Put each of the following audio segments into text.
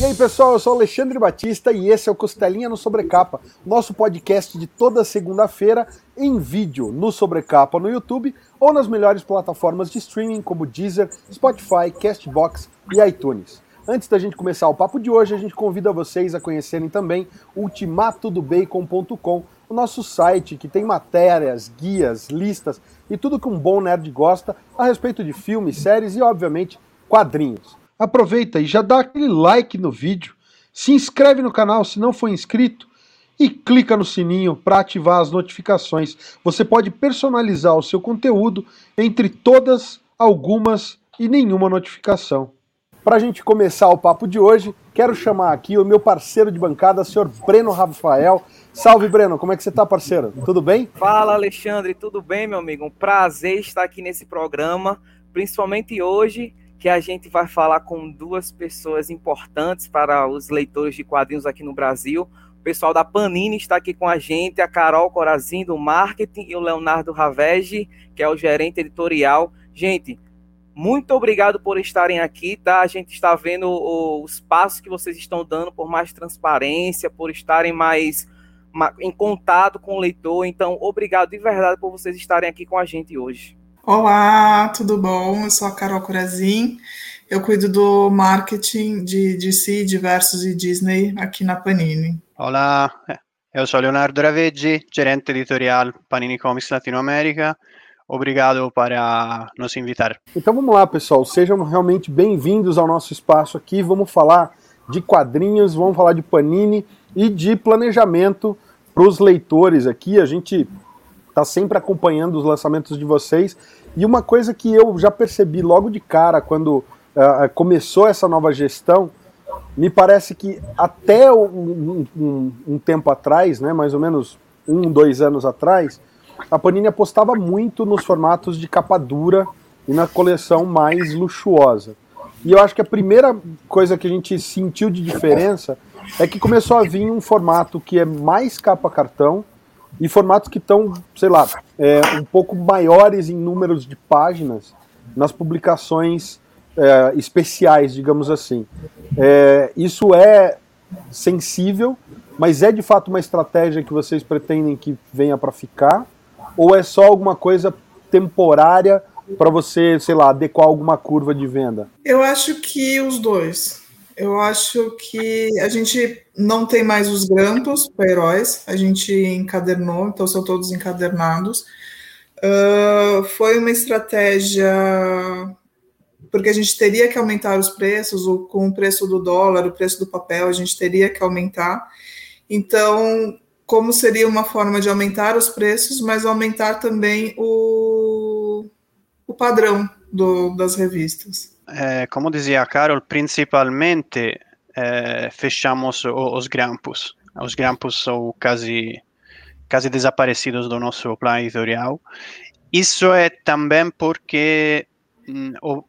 E aí, pessoal, eu sou Alexandre Batista e esse é o Costelinha no Sobrecapa, nosso podcast de toda segunda-feira em vídeo no Sobrecapa no YouTube ou nas melhores plataformas de streaming como Deezer, Spotify, Castbox e iTunes. Antes da gente começar o papo de hoje, a gente convida vocês a conhecerem também ultimatodobacon.com, o nosso site que tem matérias, guias, listas e tudo que um bom nerd gosta a respeito de filmes, séries e, obviamente, quadrinhos. Aproveita e já dá aquele like no vídeo, se inscreve no canal se não for inscrito e clica no sininho para ativar as notificações. Você pode personalizar o seu conteúdo entre todas, algumas e nenhuma notificação. Para a gente começar o papo de hoje, quero chamar aqui o meu parceiro de bancada, o senhor Breno Rafael. Salve, Breno, como é que você está, parceiro? Tudo bem? Fala, Alexandre, tudo bem, meu amigo? Um prazer estar aqui nesse programa, principalmente hoje, que a gente vai falar com duas pessoas importantes para os leitores de quadrinhos aqui no Brasil. O pessoal da Panini está aqui com a gente, a Carol Corazin do marketing e o Leonardo Ravege, que é o gerente editorial. Gente, muito obrigado por estarem aqui, tá? A gente está vendo os passos que vocês estão dando por mais transparência, por estarem mais em contato com o leitor. Então, obrigado de verdade por vocês estarem aqui com a gente hoje. Olá, tudo bom? Eu sou a Carol Corazin, eu cuido do marketing de DC, Diversos e Disney aqui na Panini. Olá, eu sou Leonardo Raveggi, gerente editorial Panini Comics Latinoamérica. Obrigado para nos invitar. Então vamos lá, pessoal, sejam realmente bem-vindos ao nosso espaço aqui. Vamos falar de quadrinhos, vamos falar de Panini e de planejamento para os leitores aqui. A gente está sempre acompanhando os lançamentos de vocês. E uma coisa que eu já percebi logo de cara quando uh, começou essa nova gestão, me parece que até um, um, um, tempo atrás, né, mais ou menos um, dois anos atrás, a Panini apostava muito nos formatos de capa dura e na coleção mais luxuosa. E eu acho que a primeira coisa que a gente sentiu de diferença é que começou a vir um formato que é mais capa cartão, e formatos que estão, sei lá, é, um pouco maiores em números de páginas nas publicações é, especiais, digamos assim. É, isso é sensível, mas é de fato uma estratégia que vocês pretendem que venha para ficar? Ou é só alguma coisa temporária para você, sei lá, adequar alguma curva de venda? Eu acho que os dois. Eu acho que a gente não tem mais os grampos para heróis, a gente encadernou, então são todos encadernados. Uh, foi uma estratégia porque a gente teria que aumentar os preços, o, com o preço do dólar, o preço do papel, a gente teria que aumentar. Então, como seria uma forma de aumentar os preços, mas aumentar também o, o padrão do, das revistas? Eh, como dizia Carol, principalmente eh, fechamos os grampos. Os grampos são quase, quase desaparecidos do nosso plano editorial. Isso é também porque o,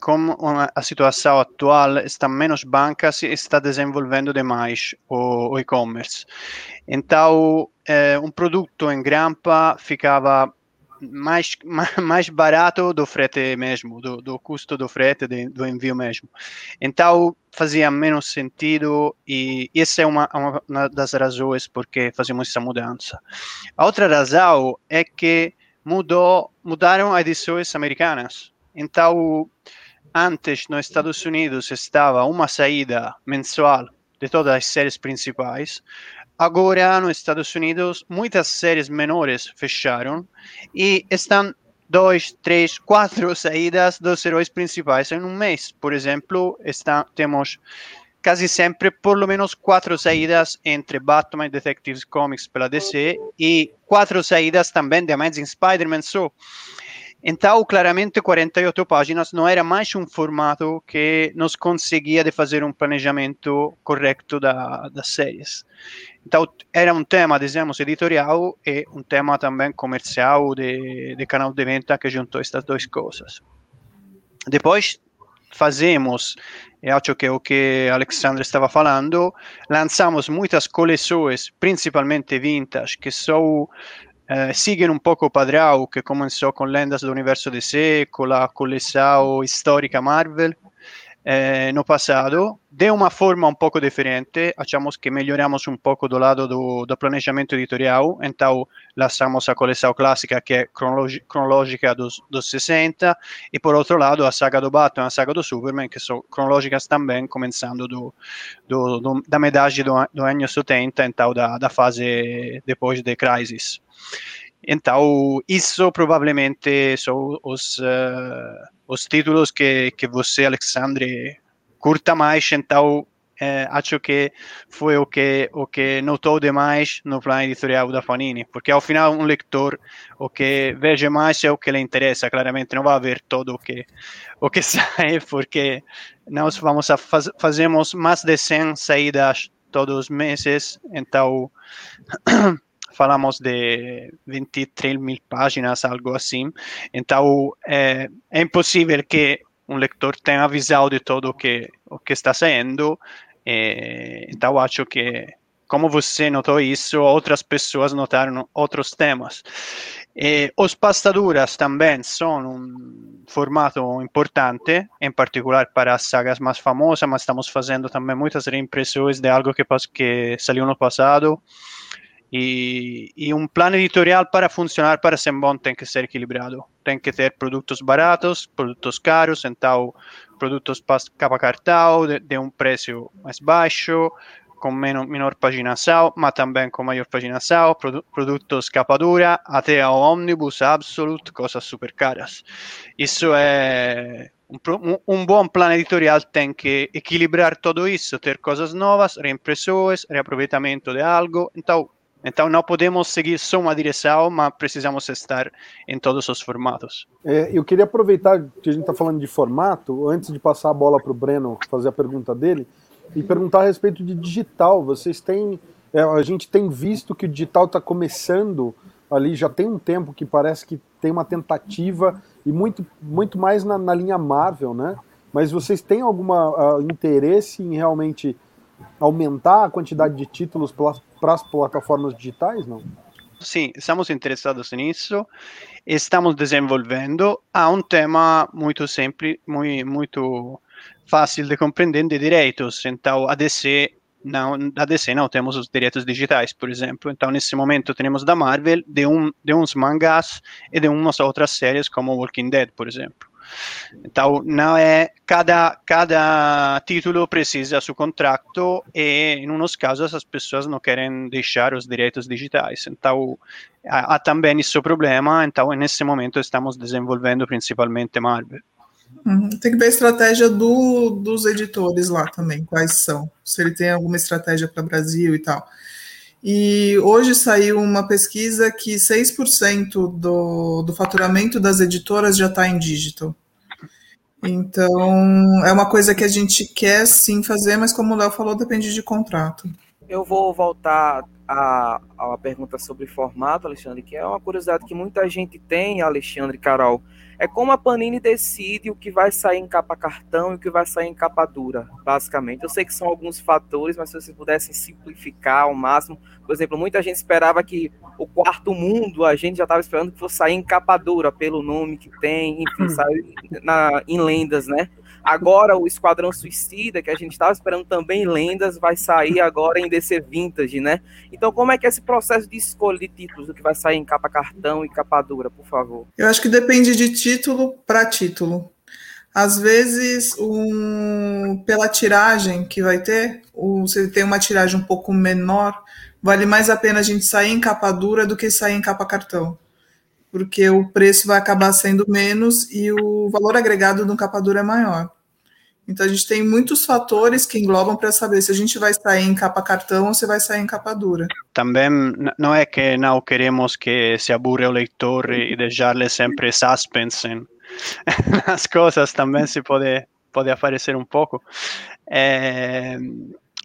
como a situação atual está menos banca, se está desenvolvendo demais o, o e-commerce. Então, eh, um produto em grampa ficava mais, mais barato do frete mesmo, do, do custo do frete, de, do envio mesmo. Então fazia menos sentido e essa é uma, uma das razões porque fazemos essa mudança. A outra razão é que mudou, mudaram as edições americanas. Então, antes nos Estados Unidos estava uma saída mensual de todas as séries principais. Agora, nos Estados Unidos, muitas séries menores fecharam e estão dois, três, quatro saídas dos heróis principais em um mês. Por exemplo, está, temos quase sempre por lo menos quatro saídas entre Batman e Detective Comics pela DC e quatro saídas também de Amazing Spider-Man. So, então, claramente, 48 páginas não era mais um formato que nos conseguia de fazer um planejamento correto da, das séries. Então, era um tema, dizemos, editorial e um tema também comercial de, de canal de venda que juntou estas duas coisas. Depois, fazemos, e acho que é o que Alexandre estava falando, lançamos muitas coleções, principalmente vintage, que são eh, seguem um pouco o padrão que começou com lendas do universo DC, com a coleção histórica Marvel. Eh, no passado de uma forma um pouco diferente. Achamos que melhoramos um pouco do lado do, do planejamento editorial, então lançamos a coleção clássica que é cronológica dos, dos 60 e por outro lado a saga do Batman e a saga do Superman que são cronológicas também, começando do, do, do da metade do, do ano 70, então da, da fase depois de Crisis. Então, isso provavelmente são os, uh, os títulos que, que você, Alexandre, curta mais. Então, eh, acho que foi o que, o que notou demais no plano editorial da Fanini, porque ao final um leitor o que veja mais é o que lhe interessa, claramente não vai ver todo o que, o que sai, porque nós vamos a faz, fazemos mais de 100 saídas todos os meses, então falamos de 23 mil páginas, algo assim. Então, é, é impossível que um leitor tenha visão de tudo o que, o que está saindo. É, então, acho que, como você notou isso, outras pessoas notaram outros temas. E os pastaduras também são um formato importante, em particular para as sagas mais famosas, mas estamos fazendo também muitas reimpressões de algo que, que saiu no passado. E, um plano editorial para funcionar para ser bom tem que ser equilibrado. Tem que ter produtos baratos, produtos caros, então produtos capa cartão de, de preço mais baixo, com menor, menor paginação, mas também com maior paginação, produ produtos capa dura, até ao Omnibus Absolute, coisas super caras. Isso é um, um, bom plano editorial tem que equilibrar tudo isso, ter coisas novas, reimpressões, reaproveitamento de algo. Então, então não podemos seguir só uma direção, mas precisamos estar em todos os formatos. É, eu queria aproveitar que a gente está falando de formato, antes de passar a bola para o Breno fazer a pergunta dele, e perguntar a respeito de digital. Vocês têm. É, a gente tem visto que o digital está começando ali, já tem um tempo que parece que tem uma tentativa, e muito, muito mais na, na linha Marvel, né? Mas vocês têm algum uh, interesse em realmente aumentar a quantidade de títulos para as plataformas digitais, não? Sim, estamos interessados nisso. Estamos desenvolvendo. Há um tema muito simples, muito, muito fácil de compreender de direitos. Então, a DC não, a DC não temos os direitos digitais, por exemplo. Então, nesse momento, temos da Marvel, de, um, de uns mangás e de umas outras séries, como Walking Dead, por exemplo. Então, não é cada cada título precisa seu contrato e em uns casos as pessoas não querem deixar os direitos digitais. Então, há, há também esse problema. Então, nesse momento estamos desenvolvendo principalmente Marvel. Uhum. Tem que ver a estratégia do, dos editores lá também, quais são. Se ele tem alguma estratégia para Brasil e tal. E hoje saiu uma pesquisa que 6% do, do faturamento das editoras já está em digital. Então, é uma coisa que a gente quer sim fazer, mas como o Léo falou, depende de contrato. Eu vou voltar à, à pergunta sobre formato, Alexandre, que é uma curiosidade que muita gente tem, Alexandre Carol é como a Panini decide o que vai sair em capa cartão e o que vai sair em capa dura, basicamente. Eu sei que são alguns fatores, mas se vocês pudessem simplificar ao máximo, por exemplo, muita gente esperava que o quarto mundo, a gente já estava esperando que fosse sair em capa dura, pelo nome que tem, enfim, hum. saiu na, em lendas, né? Agora o Esquadrão Suicida, que a gente estava esperando também lendas, vai sair agora em DC Vintage, né? Então, como é que é esse processo de escolha de títulos, o que vai sair em capa cartão e capa dura, por favor? Eu acho que depende de título para título. Às vezes, um, pela tiragem que vai ter, um, se tem uma tiragem um pouco menor, vale mais a pena a gente sair em capa dura do que sair em capa cartão porque o preço vai acabar sendo menos e o valor agregado do capa dura é maior. Então a gente tem muitos fatores que englobam para saber se a gente vai sair em capa cartão ou se vai sair em capa dura. Também não é que não queremos que se aburre o leitor e deixar-lhe sempre suspense nas coisas, também se pode, pode aparecer um pouco. É,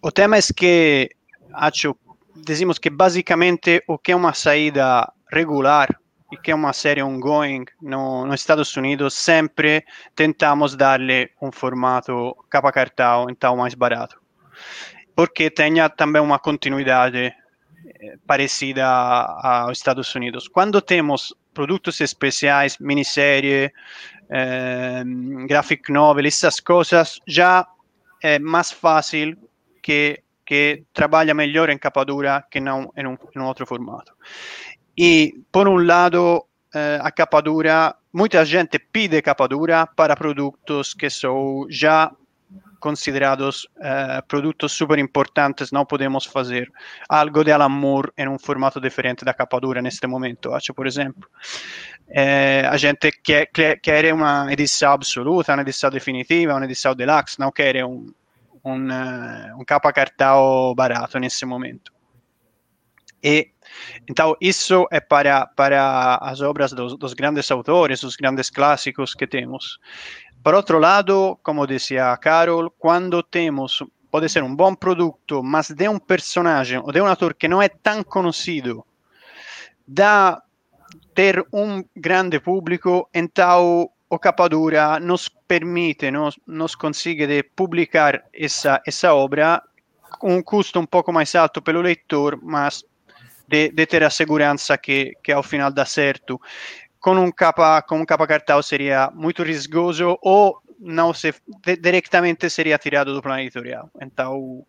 o tema é que acho, dizemos que basicamente o que é uma saída regular que é uma série ongoing no, nos Estados Unidos, sempre tentamos dar-lhe um formato capa cartão, então mais barato. Porque tenha também uma continuidade eh, parecida aos Estados Unidos. Quando temos produtos especiais, minissérie, eh, graphic novel, essas coisas, já é mais fácil que, que trabalha melhor em capa dura que não em um, em um outro formato. E, por um lado, eh, a capa dura, muita gente pede capa dura para produtos que são já considerados uh, produtos super importantes, não podemos fazer algo de Alan Moore em um formato diferente da capa dura neste momento. Acho, por exemplo, eh, a gente quer, quer uma edição absoluta, uma edição definitiva, uma edição deluxe, não quer um, um, uh, um capa cartão barato nesse momento. E então isso é para para as obras dos, dos grandes autores, os grandes clássicos que temos. Por outro lado, como dizia Carol, quando temos, pode ser um bom produto, mas de um personagem ou de um ator que não é tão conhecido, da ter um grande público, então o Capadura nos permite, nos, nos consegue de publicar essa, essa obra com um custo um pouco mais alto pelo leitor, mas de, de ter a segurança que, que ao final dá certo com um capa com um capa cartão seria muito riscoso ou não se diretamente seria tirado do plano editorial. Então,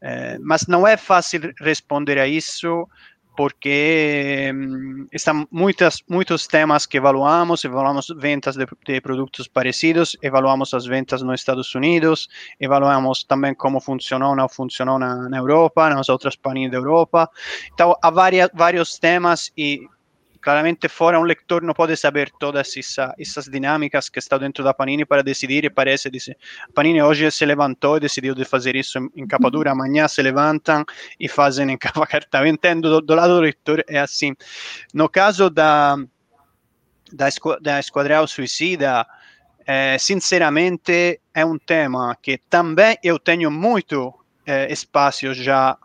é, mas não é fácil responder a isso porque hum, estão muitas, muitos temas que evaluamos, evaluamos ventas de, de, produtos parecidos, evaluamos as ventas nos Estados Unidos, evaluamos também como funcionou ou não funcionou na, na Europa, nas outras países da Europa. Então, há várias, vários temas e claramente fora um leitor não pode saber todas essa, essas dinâmicas que estão dentro da Panini para decidir e parece dizer, Panini hoje se levantou e decidiu de isso em, em capa dura, amanhã se levantam e fazem em capa carta. Entendo, do, do lado do leitor é assim. No caso da, da, da Esquadrão Suicida, eh, sinceramente é um tema que também eu tenho muito eh, espaço já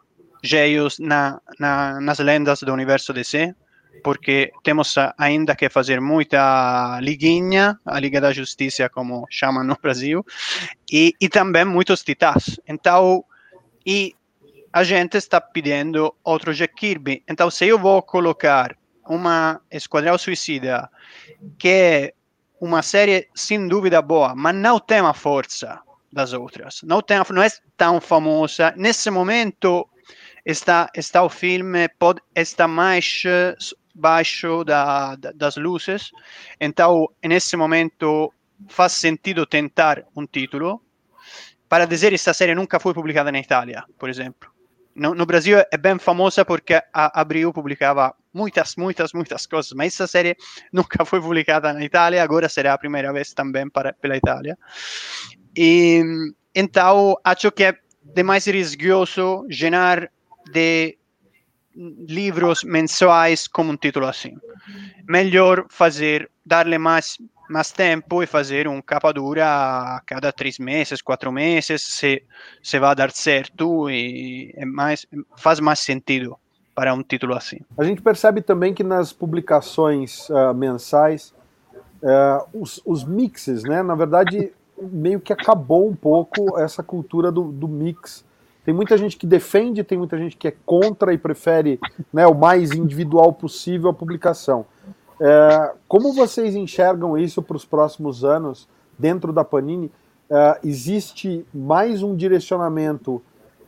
cheios na, na, nas lendas do universo DC, porque temos ainda que fazer muita liguinha, a Liga da Justiça, como chamam no Brasil, e, e também muitos titãs. Então, e a gente está pedindo outro Jack Kirby. Então, se eu vou colocar uma Esquadrão Suicida, que é uma série sem dúvida boa, mas não tem a força das outras, não, tem, não é tão famosa, nesse momento está, está o filme, pode, está mais baixo da, da, das luzes. Então, nesse momento, faz sentido tentar um título. Para dizer, esta série nunca foi publicada na Itália, por exemplo. No, no Brasil é bem famosa porque a Abril publicava muitas, muitas, muitas coisas, mas essa série nunca foi publicada na Itália, agora será a primeira vez também para, pela Itália. E, então, acho que é demais riscoso gerar de livros mensuais com um título assim. Melhor fazer, dar-lhe mais, mais tempo e fazer um capa dura a cada três meses, quatro meses, se, se vai dar certo e é mais, faz mais sentido para um título assim. A gente percebe também que nas publicações uh, mensais, uh, os, os mixes, né, na verdade, meio que acabou um pouco essa cultura do, do mix tem muita gente que defende, tem muita gente que é contra e prefere né, o mais individual possível a publicação. É, como vocês enxergam isso para os próximos anos dentro da Panini? É, existe mais um direcionamento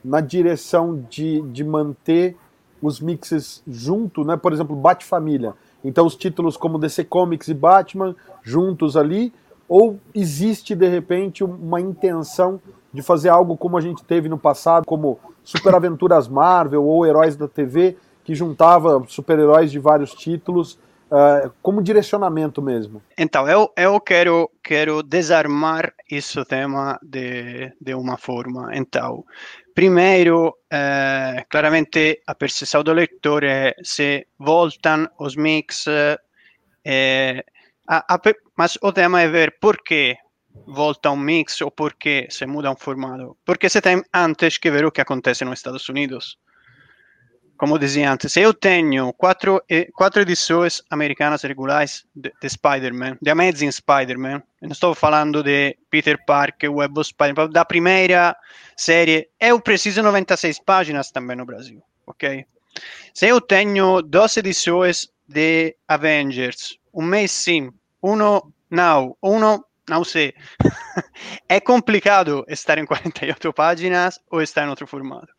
na direção de, de manter os mixes junto, né? Por exemplo, Bat-Família. Então os títulos como DC Comics e Batman juntos ali, ou existe de repente uma intenção de fazer algo como a gente teve no passado, como Super Aventuras Marvel ou Heróis da TV, que juntava super-heróis de vários títulos, uh, como direcionamento mesmo. Então, eu, eu quero, quero desarmar esse tema de, de uma forma. Então, primeiro, eh, claramente a perceção do leitor é se voltam os mix, eh, a, a, mas o tema é ver por que volta um mix ou porque se muda um formato. Porque você tem antes que ver o que acontece nos Estados Unidos. Como dizia antes, se eu tenho quatro, quatro edições americanas regulares de, de Spider-Man, de Amazing Spider-Man, não estou falando de Peter Parker, Web of Spider-Man, da primeira série, eu preciso 96 páginas também no Brasil, ok? Se eu tenho duas edições de Avengers, um mês sim, uno não, uno não sei. é complicado estar em 48 páginas ou estar em outro formato.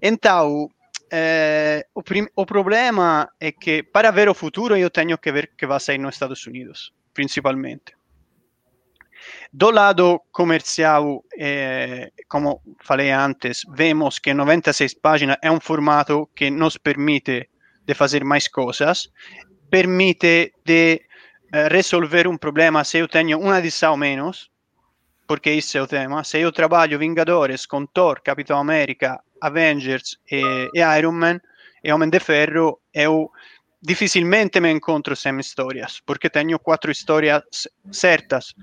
Então, eh, o, o, problema é que para ver o futuro eu tenho que ver que vai sair nos Estados Unidos, principalmente. Do lado comercial, eh, como falei antes, vemos que 96 páginas é um formato que nos permite de fazer mais coisas, permite de resolver um problema se eu tenho uma edição menos, porque isso é o tema. Se eu trabalho Vingadores com Thor, Capitão América, Avengers e, e Iron Man e Homem de Ferro, eu dificilmente me encontro sem histórias, porque tenho quatro histórias certas.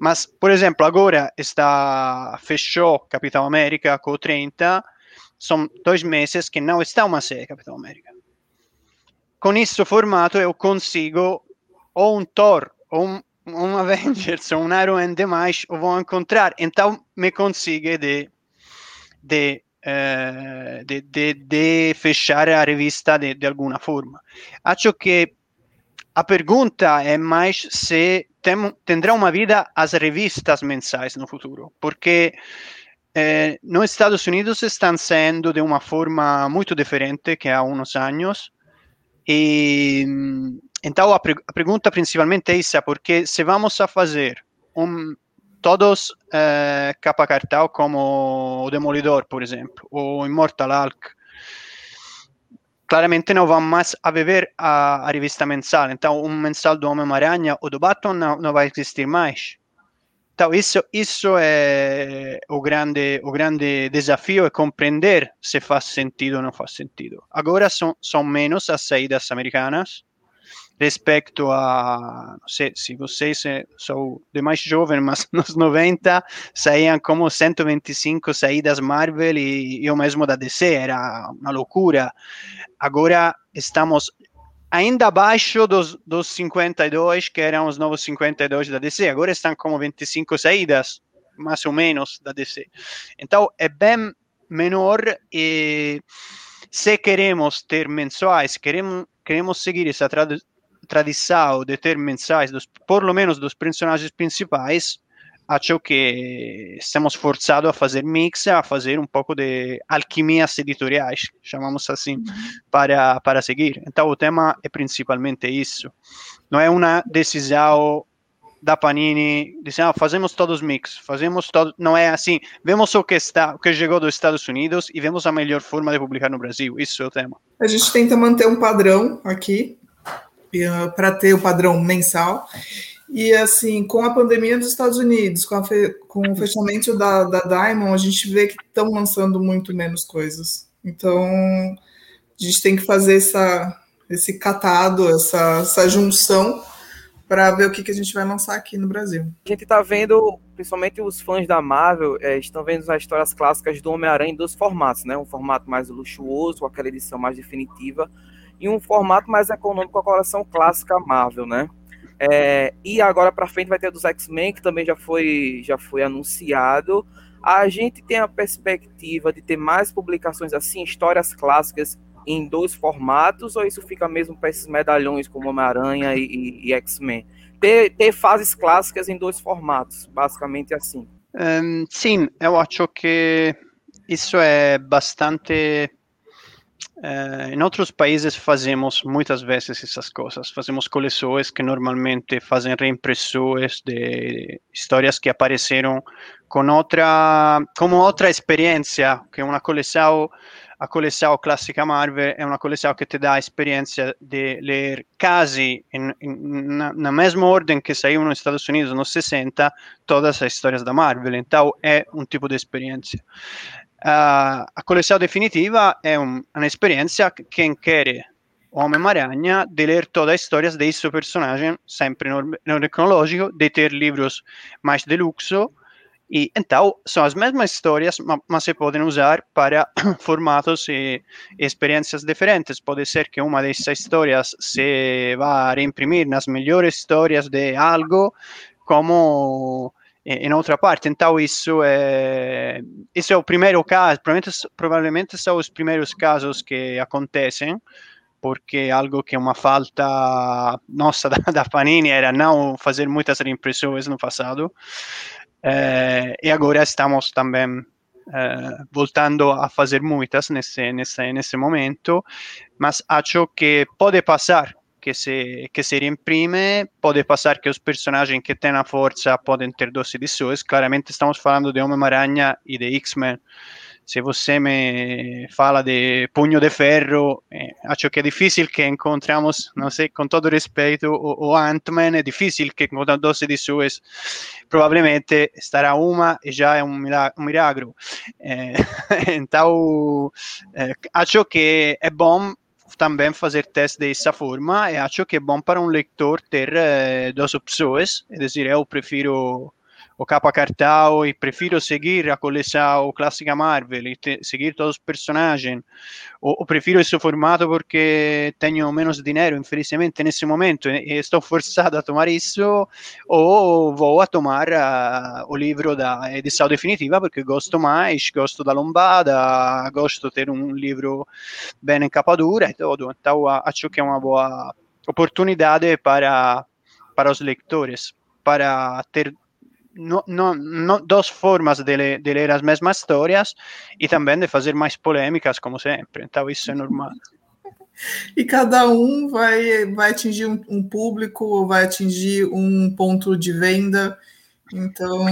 Mas, por exemplo, agora está fechou Capitão América com 30, são dois meses que não está uma série Capitão América. Com esse formato eu consigo ou um Thor, ou um, um Avengers, ou um Iron Man demais, ou vou encontrar. Então me consiga de, de Uh, de, de, de, fechar a revista de, de, alguma forma. Acho que a pergunta é mais se tem, terá uma vida as revistas mensais no futuro, porque eh, nos Estados Unidos estão sendo de uma forma muito diferente que há uns anos e então a, a pergunta principalmente é essa, porque se vamos a fazer um, todos uh, capa cartão como o Demolidor, por exemplo, ou Immortal Hulk, claramente não vão mais viver a, a revista mensal. Então, um mensal do Homem-Aranha ou do Batman não, não vai existir mais. Então, isso, isso é o grande, o grande desafio, é compreender se faz sentido ou não faz sentido. Agora são, são menos as saídas americanas, respeito a, não sei se vocês são de mais jovem, mas nos 90 saíam como 125 saídas Marvel e eu mesmo da DC, era uma loucura. Agora estamos ainda abaixo dos, dos 52, que eram os novos 52 da DC, agora estão como 25 saídas, mais ou menos, da DC. Então é bem menor e se queremos ter mensuais, queremos, queremos seguir essa tradição de ter mensais, dos, por lo menos dos personagens principais, acho que estamos forçados a fazer mix, a fazer um pouco de alquimias editoriais, chamamos assim, para, para seguir. Então, o tema é principalmente isso. Não é uma decisão da Panini, dizendo, ah, fazemos todos mix, fazemos todo, não é assim, vemos o que está, o que chegou dos Estados Unidos e vemos a melhor forma de publicar no Brasil, isso é o tema. A gente tenta manter um padrão aqui, para ter o padrão mensal. E assim, com a pandemia dos Estados Unidos, com, com o fechamento da, da Diamond, a gente vê que estão lançando muito menos coisas. Então, a gente tem que fazer essa, esse catado, essa, essa junção para ver o que, que a gente vai lançar aqui no Brasil. A gente está vendo, principalmente os fãs da Marvel, é, estão vendo as histórias clássicas do Homem-Aranha em dois formatos, né? Um formato mais luxuoso, aquela edição mais definitiva, em um formato mais econômico, a coleção clássica Marvel, né? É, e agora para frente vai ter dos X-Men, que também já foi, já foi anunciado. A gente tem a perspectiva de ter mais publicações assim, histórias clássicas em dois formatos, ou isso fica mesmo para esses medalhões como Homem-Aranha e, e, e X-Men? Ter, ter fases clássicas em dois formatos, basicamente assim. Um, sim, eu acho que isso é bastante Uh, em outros países fazemos muitas vezes essas coisas. Fazemos coleções que normalmente fazem reimpressões de histórias que apareceram com outra, como outra experiência, que é uma coleção, a coleção clássica Marvel é uma coleção que te dá a experiência de ler quase na, mesma ordem que saiu nos Estados Unidos nos 60 todas as histórias da Marvel. Então é um tipo de experiência. Uh, a coleção definitiva é um, que quem quer Homem-Aranha de ler todas as histórias desse personagem, sempre no, no de ter livros mais de luxo, e então são as mesmas histórias, mas, mas se podem usar para formatos e, experiências diferentes. Pode ser que uma dessas histórias se vá a reimprimir nas melhores histórias de algo, como em outra parte. Então, isso é, isso é o primeiro caso, provavelmente, provavelmente são os primeiros casos que acontecem, porque algo que uma falta nossa da, da Panini era não fazer muitas reimpressões no passado. Eh, e agora estamos também eh, voltando a fazer muitas nesse, nesse, nesse momento, mas acho que pode passar que se, que se reimprime, pode passar que os personagens que têm a força podem ter de suas. Claramente estamos falando de Homem-Aranha e de X-Men, se você me fala de punho de ferro, eh, acho que é difícil que encontramos, não sei, com todo respeito, o, o Ant-Man, é difícil que com de suas, provavelmente estará uma e já é um milagre. Eh, então, eh, acho que é bom também fazer teste dessa forma e acho que é bom para um leitor ter eh, duas opções, é dizer, eu prefiro o capa cartão e prefiro seguir a coleção clássica Marvel e te, seguir todos os personagens. Ou, prefiro esse formato porque tenho menos dinheiro infelizmente nesse momento e, e estou forçado a tomar isso ou vou a tomar uh, o livro da edição definitiva porque gosto mais, gosto da lombada gosto de ter um livro bem em capa dura e tudo. Então acho que é uma boa oportunidade para para os leitores para ter no, no, no, dos formas de, le, de, ler as mesmas histórias e também de fazer mais polêmicas, como sempre. Então, isso é normal. E cada um vai, vai atingir um, um público, vai atingir um ponto de venda. Então,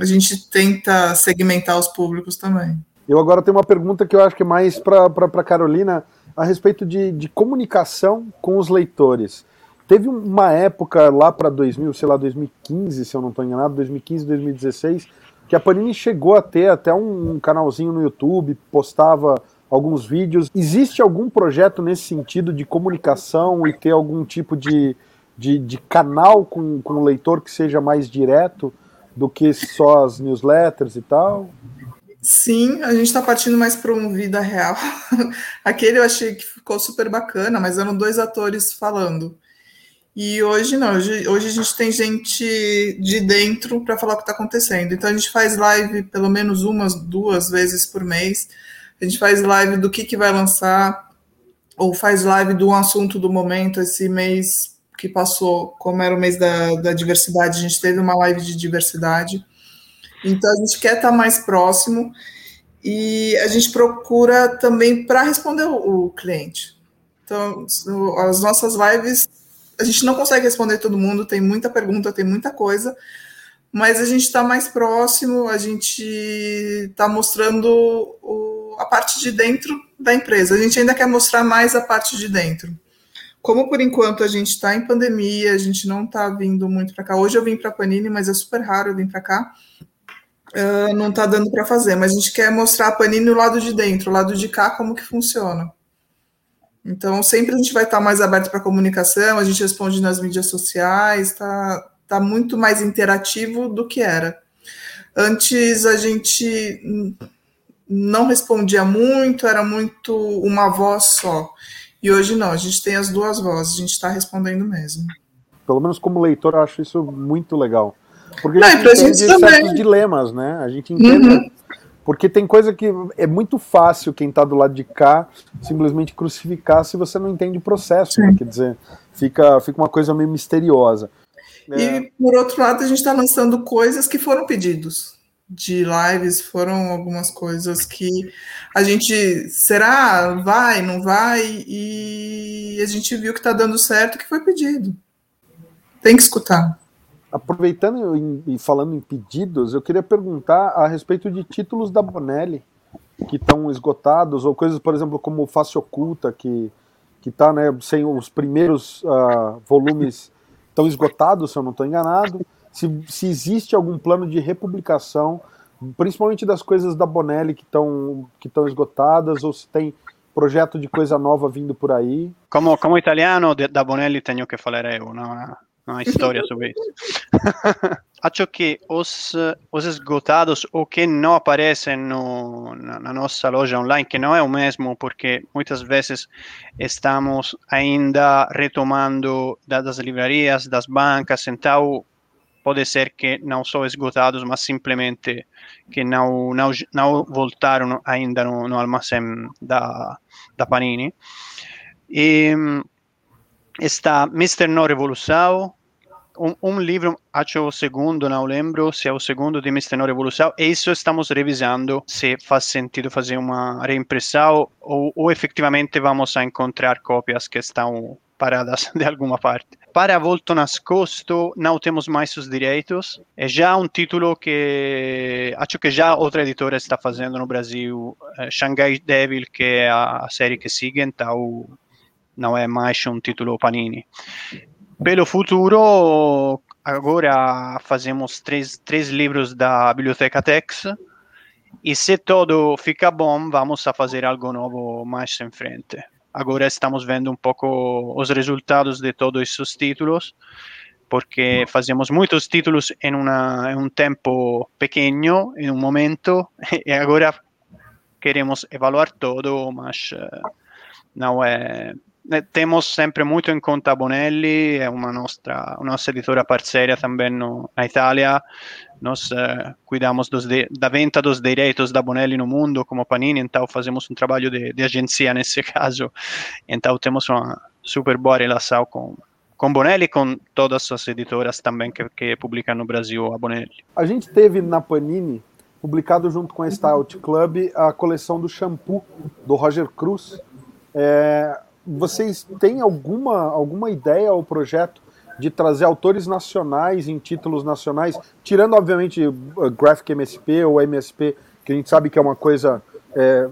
a gente tenta segmentar os públicos também. Eu agora tenho uma pergunta que eu acho que é mais para a Carolina a respeito de, de comunicação com os leitores. Teve uma época lá para 2000, sei lá, 2015, se eu não estou enganado, 2015, 2016, que a Panini chegou a ter até um, canalzinho no YouTube, postava alguns vídeos. Existe algum projeto nesse sentido de comunicação e ter algum tipo de, de, de canal com, com o leitor que seja mais direto do que só as newsletters e tal? Sim, a gente está partindo mais para um vida real. Aquele eu achei que ficou super bacana, mas eram dois atores falando. E hoje não, hoje, hoje a gente tem gente de dentro para falar o que está acontecendo. Então a gente faz live pelo menos umas, duas vezes por mês. A gente faz live do que, que vai lançar, ou faz live do assunto do momento. Esse mês que passou, como era o mês da, da diversidade, a gente teve uma live de diversidade. Então a gente quer estar tá mais próximo e a gente procura também para responder o, o cliente. Então, as nossas lives a gente não consegue responder todo mundo, tem muita pergunta, tem muita coisa, mas a gente está mais próximo, a gente está mostrando o, a parte de dentro da empresa. A gente ainda quer mostrar mais a parte de dentro. Como por enquanto a gente está em pandemia, a gente não está vindo muito para cá. Hoje eu vim para Panini, mas é super raro eu vir para cá. Uh, não está dando para fazer, mas a gente quer mostrar a Panini o lado de dentro, o lado de cá, como que funciona. Então, sempre a gente vai estar mais aberto para comunicação, a gente responde nas mídias sociais, está tá muito mais interativo do que era. Antes a gente não respondia muito, era muito uma voz só. E hoje não, a gente tem as duas vozes, a gente está respondendo mesmo. Pelo menos como leitor, eu acho isso muito legal. Porque não, a gente entende certos dilemas, né? A gente entende uhum. Porque tem coisa que é muito fácil quem está do lado de cá simplesmente crucificar se você não entende o processo. Né? Quer dizer, fica, fica uma coisa meio misteriosa. E é. por outro lado, a gente está lançando coisas que foram pedidos de lives, foram algumas coisas que a gente será, vai, não vai, e a gente viu que está dando certo, que foi pedido. Tem que escutar. Aproveitando e falando em pedidos, eu queria perguntar a respeito de títulos da Bonelli que estão esgotados, ou coisas, por exemplo, como Face Oculta, que está né, sem os primeiros uh, volumes estão esgotados, se eu não estou enganado. Se, se existe algum plano de republicação, principalmente das coisas da Bonelli que estão que esgotadas, ou se tem projeto de coisa nova vindo por aí. Como, como italiano, da Bonelli tenho que falar eu, não? Uma história sobre isso. Acho que os, os esgotados ou que não aparecem no, na, nossa loja online, que não é o mesmo, porque muitas vezes estamos ainda retomando das livrarias, das bancas, então pode ser que não são esgotados, mas simplesmente que não, não, não voltaram ainda no, no armazém da, da Panini. E está Mr. No Revolução, um, um, livro, acho o segundo, não lembro se é o segundo de Mr. No Revolução, e isso estamos revisando se faz sentido fazer uma reimpressão ou, ou efetivamente vamos a encontrar cópias que estão paradas de alguma parte. Para Volto Nascosto, não temos mais os direitos. É já um título que acho que já outra editora está fazendo no Brasil, é Shanghai Devil, que é a série que sigue, então não é mais um título Panini. Pelo futuro, agora fazemos três, três livros da Biblioteca Tex, e se tudo fica bom, vamos a fazer algo novo mais em frente. Agora estamos vendo um pouco os resultados de todos esses títulos, porque fazemos muitos títulos em, uma, em um tempo pequeno, em um momento, e agora queremos evaluar tudo, mas uh, não é temos sempre muito em conta Bonelli, é uma nossa, nossa editora parceira também no, na Itália. Nós uh, cuidamos de, da venda dos direitos da Bonelli no mundo, como Panini, então fazemos um trabalho de, de agência nesse caso. Então temos uma super boa relação com, com Bonelli e com todas as editoras também que, que publicam no Brasil a Bonelli. A gente teve na Panini, publicado junto com a Stout Club, a coleção do shampoo do Roger Cruz. É, vocês têm alguma, alguma ideia ou projeto de trazer autores nacionais em títulos nacionais, tirando, obviamente, Graphic MSP ou MSP, que a gente sabe que é uma coisa é,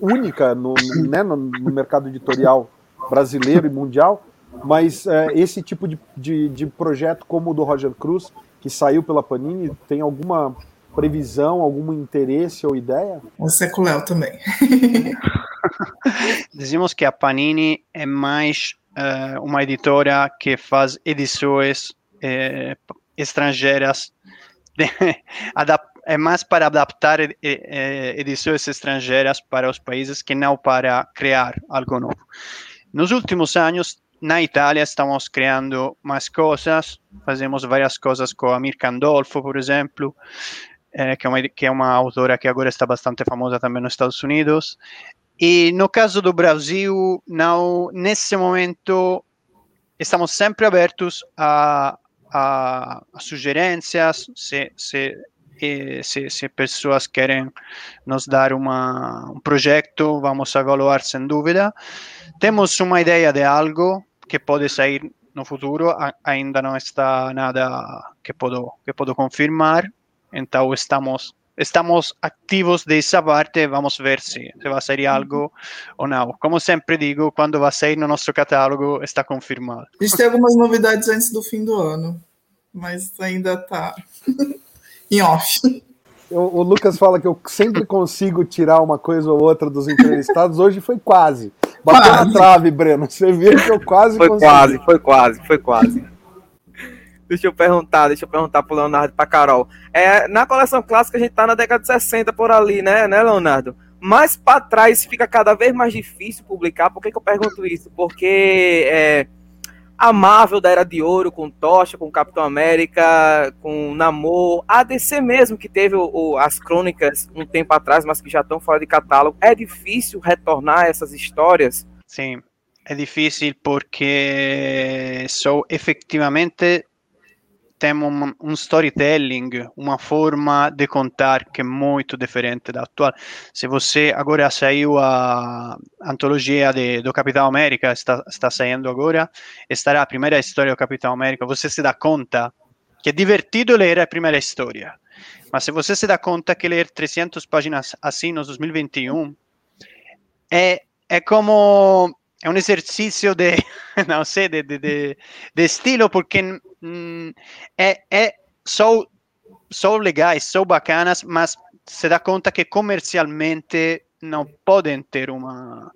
única no, né, no, no, mercado editorial brasileiro e mundial, mas é, esse tipo de, de, de projeto como o do Roger Cruz, que saiu pela Panini, tem alguma previsão, algum interesse ou ideia? O Seculéu também. Dizemos que a Panini é mais uh, uma editora que faz edições uh, estrangeiras, de, é mais para adaptar uh, edições estrangeiras para os países que não para criar algo novo. Nos últimos anos, na Itália, estamos criando mais coisas, fazemos várias coisas com a Mirka Andolfo, por exemplo, eh, que, é uma, que, é uma, autora que agora está bastante famosa também nos Estados Unidos. E no caso do Brasil, não, nesse momento, estamos sempre abertos a, a, a sugerências, se, se, se, se, pessoas querem nos dar uma, um projeto, vamos avaliar sem dúvida. Temos uma ideia de algo que pode sair no futuro, ainda não está nada que posso, que posso confirmar, então estamos estamos ativos dessa parte, vamos ver se, se vai sair algo ou não. Como sempre digo, quando vai sair no nosso catálogo, está confirmado. A gente tem algumas novidades antes do fim do ano, mas ainda está em off. O, o, Lucas fala que eu sempre consigo tirar uma coisa ou outra dos entrevistados, hoje foi quase. Bateu na trave, Breno. Você viu que eu quase foi consegui. Foi quase, foi quase, foi quase. Deixa eu perguntar, deixa eu perguntar pro Leonardo e pra Carol. É, na coleção clássica a gente tá na década de 60 por ali, né, né, Leonardo? Mais para trás fica cada vez mais difícil publicar. Por que, que eu pergunto isso? Porque é, a Marvel da Era de Ouro, com Tocha, com Capitão América, com Namor, a DC mesmo, que teve o, o, as crônicas um tempo atrás, mas que já estão fora de catálogo, é difícil retornar essas histórias? Sim, é difícil porque são efetivamente temos um, um, storytelling, uma forma de contar que é muito diferente da atual. Se você agora saiu a antologia de, do Capitão América, está, está saindo agora, estará a primeira história do Capitão América, você se dá conta que é divertido ler a primeira história. Mas se você se dá conta que ler 300 páginas assim no 2021 é, é como é um exercício de, de, estilo, porque hum, é, é, são, são legais, são bacanas, mas se dá conta que comercialmente não podem ter uma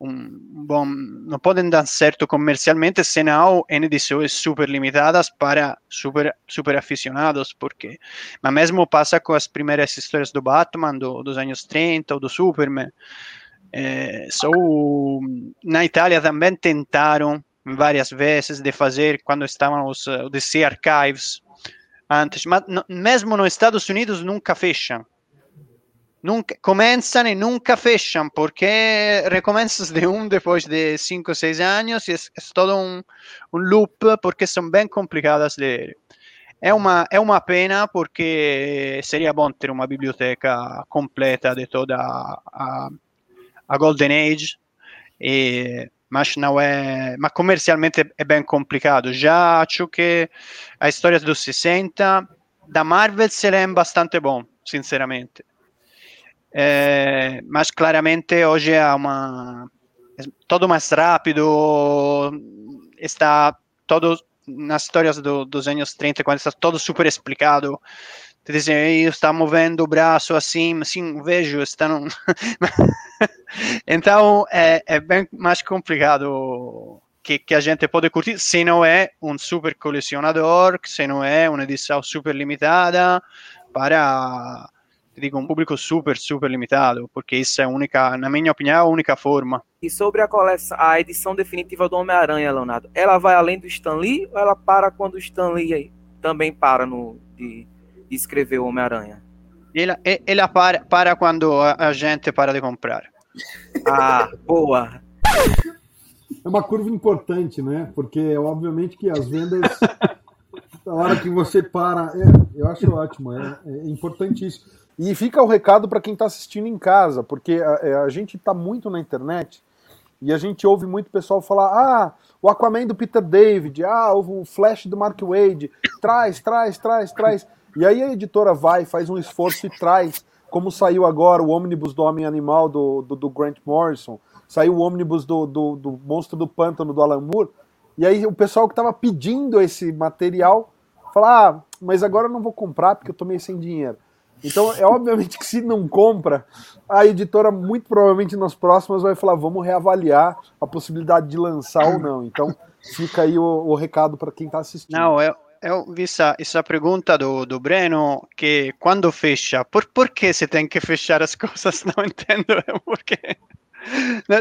um bom não podem dar certo comercialmente senão em edições super limitadas para super super aficionados porque mas mesmo passa com as primeiras histórias do Batman do, dos anos 30 ou do Superman é, na Itália também tentaram várias vezes de fazer quando estavam os uh, DC Archives antes, mas no, mesmo nos Estados Unidos nunca fecham. nunca, comienzan y nunca fechan, porque recomienzas de un después de 5 o 6 años y es, es todo un, un, loop porque son bien complicadas de leer. È una, è una pena perché seria bom ter uma biblioteca completa de toda a, a Golden Age, e, mas não é, mas comercialmente é bem complicado. Já acho que a história dos 60 da Marvel se lê bastante bom, sinceramente. É, mas claramente hoje é uma é todo mais rápido, está todo nas histórias do, dos anos 30, quando está todo super explicado, está movendo o braço assim, assim, vejo, está num... então, é, é, bem mais complicado que, que, a gente pode curtir, se não é um super colecionador, se não é uma edição super limitada, para digo, um público super, super limitado, porque isso é única, na minha opinião, a única forma. E sobre a coleção, a edição definitiva do Homem-Aranha, Leonardo, ela vai além do Stan Lee ou ela para quando o Stan Lee também para no, de, o Homem-Aranha? Ela, ela para, para quando a gente para de comprar. Ah, boa! É uma curva importante, né? Porque obviamente que as vendas na hora que você para. É, eu acho ótimo, é, é importante isso. E fica o recado para quem está assistindo em casa, porque a, é, a gente está muito na internet e a gente ouve muito pessoal falar: ah, o Aquaman do Peter David, ah, o Flash do Mark Wade, traz, traz, traz, traz. E aí a editora vai, faz um esforço e traz, como saiu agora o ônibus do Homem Animal do, do, do Grant Morrison, saiu o ônibus do, do, do Monstro do Pântano do Alan Moore. E aí o pessoal que estava pedindo esse material fala: ah, mas agora eu não vou comprar porque eu tô meio sem dinheiro. Então, é obviamente que se não compra, a editora muito provavelmente nas próximas vai falar: vamos reavaliar a possibilidade de lançar ou não. Então, fica aí o, o recado para quem está assistindo. Não, eu, eu vi essa, essa pergunta do, do Breno, que quando fecha, por, por que se tem que fechar as coisas? Não entendo porque.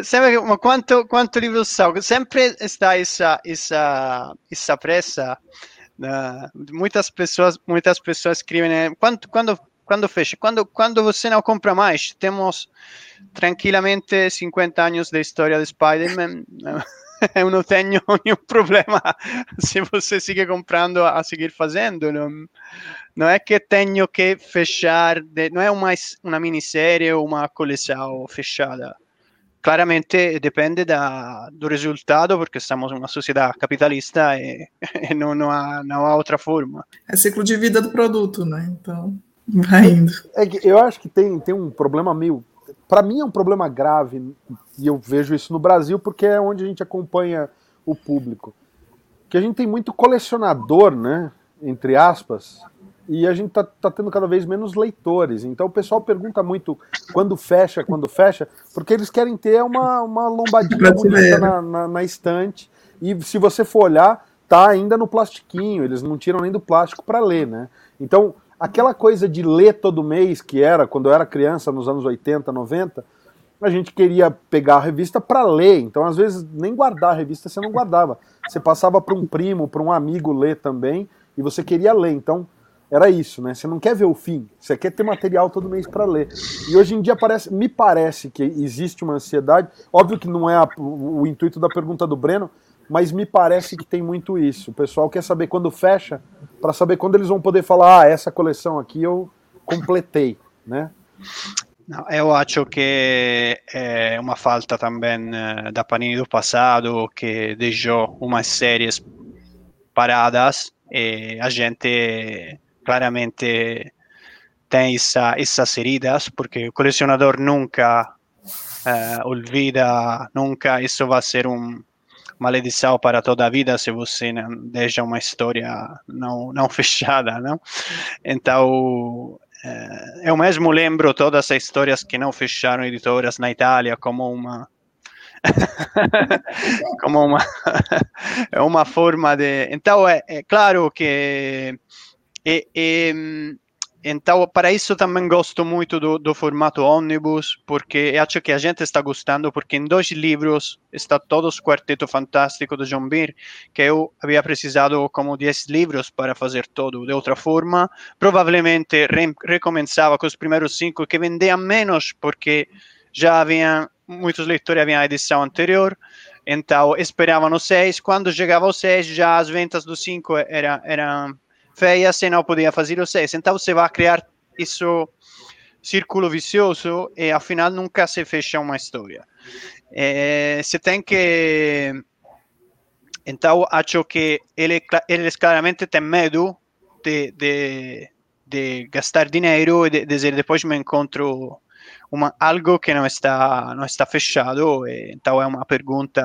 Sempre, ma quanto, quanto livro são? Sempre está essa, essa, essa pressa. Uh, muitas pessoas muitas pessoas escrevem né? quando quando quando fecha? Quando, quando você não compra mais, temos tranquilamente 50 anos de história de Spider-Man. Eu não tenho nenhum problema se você sigue comprando a seguir fazendo. Não, não é que tenho que fechar, de, não é uma, uma minissérie ou uma coleção fechada. Claramente depende da, do resultado, porque estamos em uma sociedade capitalista e, e não, não, há, não há outra forma. É ciclo de vida do produto, né? Então. Vai indo. É que eu acho que tem, tem um problema meio. Para mim é um problema grave, e eu vejo isso no Brasil porque é onde a gente acompanha o público. Que a gente tem muito colecionador, né? Entre aspas, e a gente tá, tá tendo cada vez menos leitores. Então o pessoal pergunta muito quando fecha, quando fecha, porque eles querem ter uma, uma lombadinha bonita na, na, na estante. E se você for olhar, tá ainda no plastiquinho, eles não tiram nem do plástico para ler, né? Então aquela coisa de ler todo mês, que era quando eu era criança, nos anos 80, 90, a gente queria pegar a revista para ler. Então, às vezes, nem guardar a revista você não guardava. Você passava para um primo, para um amigo ler também, e você queria ler. Então, era isso, né? Você não quer ver o fim, você quer ter material todo mês para ler. E hoje em dia parece, me parece que existe uma ansiedade. Óbvio que não é a, o, o intuito da pergunta do Breno, mas me parece que tem muito isso. O pessoal quer saber quando fecha, para saber quando eles vão poder falar, ah, essa coleção aqui eu completei, né? No, eu acho que é uma falta também eh, da Panini do passado, que deixou umas séries paradas e a gente claramente tem essa, essas feridas, porque o colecionador nunca uh, olvida, nunca isso vai ser um, maledição para toda a vida se você não deixa uma história não, não fechada, não? Então, é, eu mesmo lembro todas as histórias que não fecharam editoras na Itália como uma como uma uma forma de então é, é claro que é, é, então, para isso também gosto muito do, do formato ônibus, porque acho que a gente está gostando, porque em dois livros está todo o quarteto fantástico do John Beer, que eu havia precisado como 10 livros para fazer todo de outra forma. Provavelmente re recomeçava com os primeiros cinco, que vendiam menos, porque já havia muitos leitores haviam a edição anterior, então esperavam os seis. Quando chegava os seis, já as ventas dos cinco eram, eram feia se não podia fazer o 6. Então você vai criar isso círculo vicioso e afinal nunca se fecha uma história. É, você tem que. Então acho que ele, eles claramente têm medo de, de, de gastar dinheiro e de, dizer depois me encontro uma, algo que não está, não está fechado. Então é uma pergunta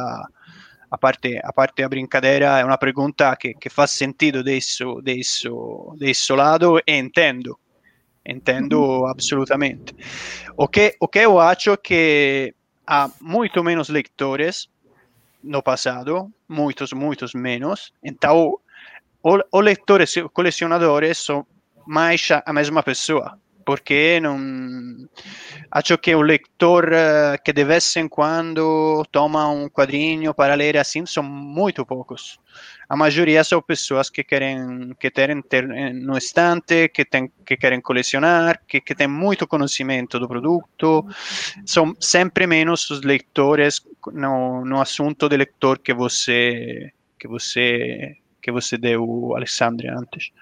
a parte, a parte a brincadeira, é uma pergunta que faz sentido desse, desse, desse lado e entendo. Entendo uhum. absolutamente. O que, o que eu acho que há muito menos leitores no passado, muitos, muitos menos. Então, os leitores colecionadores são mais a mesma pessoa porque não acho que o leitor uh, que de vez em quando toma um quadrinho para ler assim são muito poucos. A maioria são pessoas que querem que querem ter no estante, que tem, que querem colecionar, que, que têm muito conhecimento do produto. São sempre menos os leitores no, no assunto de leitor que você que você que você deu, Alexandre, antes.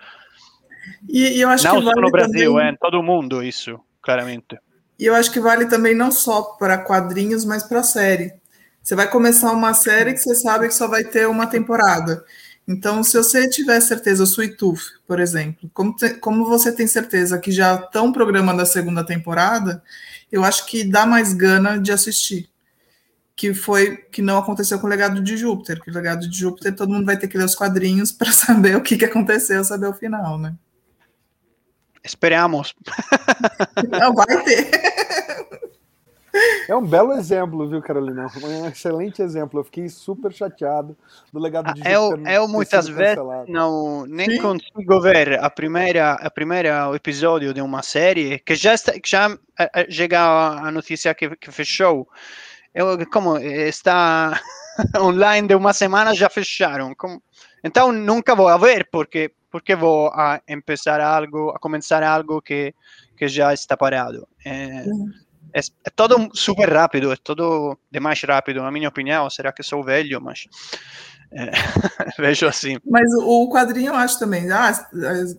E, e eu acho não que vale no Brasil, também... é em todo mundo isso, claramente. E eu acho que vale também não só para quadrinhos, mas para série. Você vai começar uma série que você sabe que só vai ter uma temporada. Então, se você tiver certeza, o Sweet Tooth, por exemplo, como, te, como você tem certeza que já estão programando a segunda temporada, eu acho que dá mais gana de assistir. Que foi que não aconteceu com o legado de Júpiter, que o legado de Júpiter todo mundo vai ter que ler os quadrinhos para saber o que, que aconteceu, saber o final, né? Esperamos. Não vai ter. É um belo exemplo, viu, Carolina? Um excelente exemplo. Eu fiquei super chateado do legado de Eu, eu muitas vezes não nem Sim. consigo ver a primeira a primeira episódio de uma série que já está, já eh, eh, chega a notícia que, que fechou. Eu, como está online de uma semana já fecharam. Como, então nunca vou ver porque porque vou a começar algo, a começar algo que, que já está parado. É, é, é, todo super rápido, é todo demais rápido, na minha opinião. Será que sou velho? Mas é, vejo assim. Mas o quadrinho eu acho também. Ah,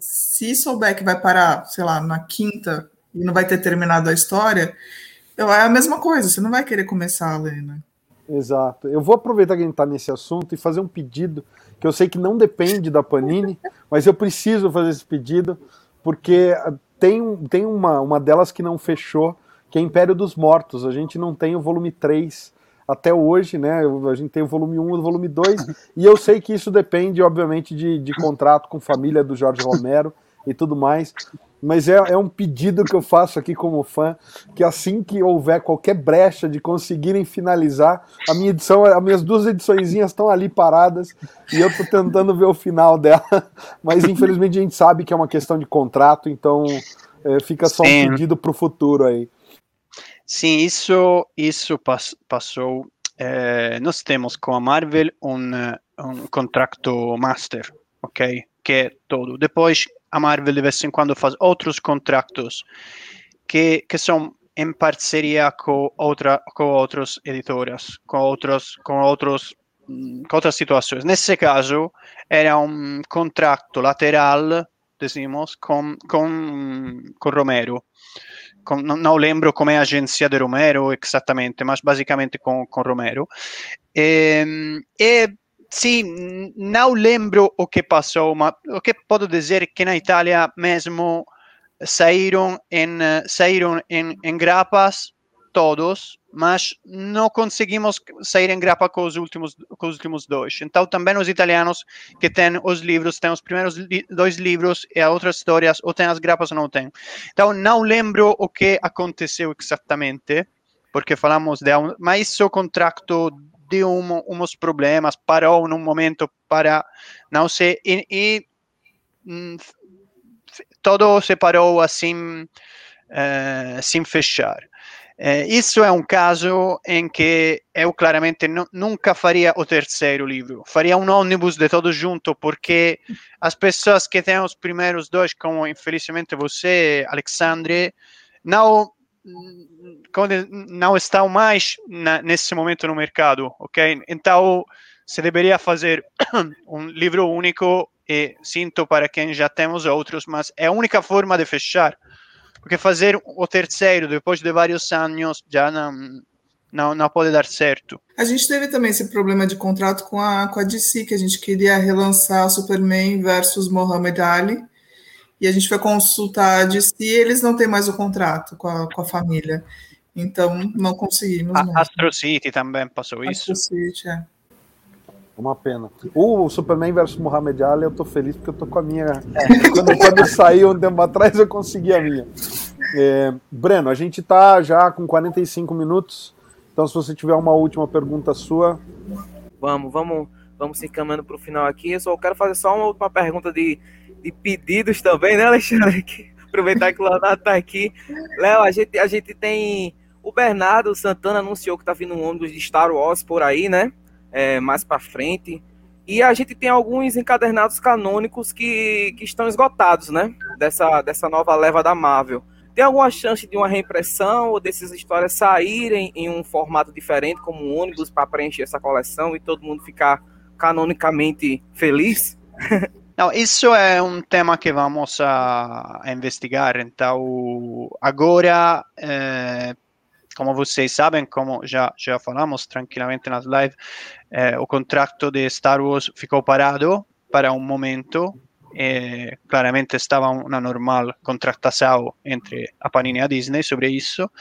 se souber que vai parar, sei lá, na quinta e não vai ter terminado a história, é a mesma coisa. Você não vai querer começar a ler, né? Exato. Eu vou aproveitar que a gente está nesse assunto e fazer um pedido que eu sei que não depende da Panini, mas eu preciso fazer esse pedido porque tem, tem uma, uma delas que não fechou, que é Império dos Mortos. A gente não tem o volume 3 até hoje, né? A gente tem o volume 1 e o volume 2, e eu sei que isso depende, obviamente, de, de contrato com família do Jorge Romero e tudo mais mas é, é um pedido que eu faço aqui como fã, que assim que houver qualquer brecha de conseguirem finalizar, a minha edição, as minhas duas edições estão ali paradas e eu estou tentando ver o final dela, mas infelizmente a gente sabe que é uma questão de contrato, então é, fica só um pedido para o futuro aí. Sim, isso, isso passou. É, nós temos com a Marvel um, um contrato master, ok? Que é todo. Depois a Marvel de vez em quando faz outros contratos que, que são em parceria com, outra, com outras editoras, com outros, com outros com outras situações. Nesse caso, era um contrato lateral, decimos, com, com, com Romero. Com, não, não, lembro como é a agência de Romero exatamente, mas basicamente com, com Romero. E, e Sim, não lembro o que passou, mas o que posso dizer é que na Itália mesmo saíram em, saíram em, em grapas todos, mas não conseguimos sair em grapa com os últimos com os últimos dois. Então também os italianos que têm os livros, têm os primeiros li dois livros e as outras histórias, ou têm as grapas ou não têm. Então não lembro o que aconteceu exatamente, porque falamos de um, mas isso contrato de um, uns problemas, parou num momento para, não sei, e, e todo se parou assim, uh, sem fechar. Uh, isso é um caso em que eu claramente nunca faria o terceiro livro. Faria um ônibus de todos junto, porque as pessoas que têm os primeiros dois, como infelizmente você, Alexandre, não não estão mais na, nesse momento no mercado, ok? Então se deveria fazer um livro único e sinto para quem já temos outros, mas é a única forma de fechar, porque fazer o terceiro depois de vários anos já não não, não pode dar certo. A gente teve também esse problema de contrato com a, com a DC, que a gente queria relançar Superman versus Muhammad Ali, e a gente foi consultar a DC e eles não têm mais o contrato com a, com a família. Então, não conseguimos. A Astro City também passou isso. Astro City, é. Uma pena. O Superman versus Muhammad Ali, eu tô feliz porque eu tô com a minha. É. Quando, quando saiu um tempo atrás, eu consegui a minha. É, Breno, a gente tá já com 45 minutos. Então, se você tiver uma última pergunta sua. Vamos, vamos, vamos se encaminhando para o final aqui. Eu só quero fazer só uma última pergunta de de pedidos também, né, Alexandre? Aproveitar que o Leonardo tá aqui. Léo, a gente, a gente tem. O Bernardo Santana anunciou que tá vindo um ônibus de Star Wars por aí, né? É, mais para frente. E a gente tem alguns encadernados canônicos que, que estão esgotados, né? Dessa, dessa nova leva da Marvel. Tem alguma chance de uma reimpressão ou dessas histórias saírem em um formato diferente, como um ônibus, para preencher essa coleção e todo mundo ficar canonicamente feliz? Não, isso é um tema que vamos a, a investigar. Então, agora, eh, como vocês sabem, como já, já falamos tranquilamente nas lives, eh, o contrato de Star Wars ficou parado para um momento. E claramente estava uma normal contratação entre a Panini e a Disney sobre isso.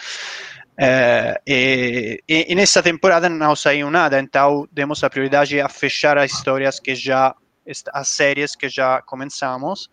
Eh, e, e, nessa temporada não saiu nada, então demos a prioridade a fechar as histórias que já as séries que já começamos.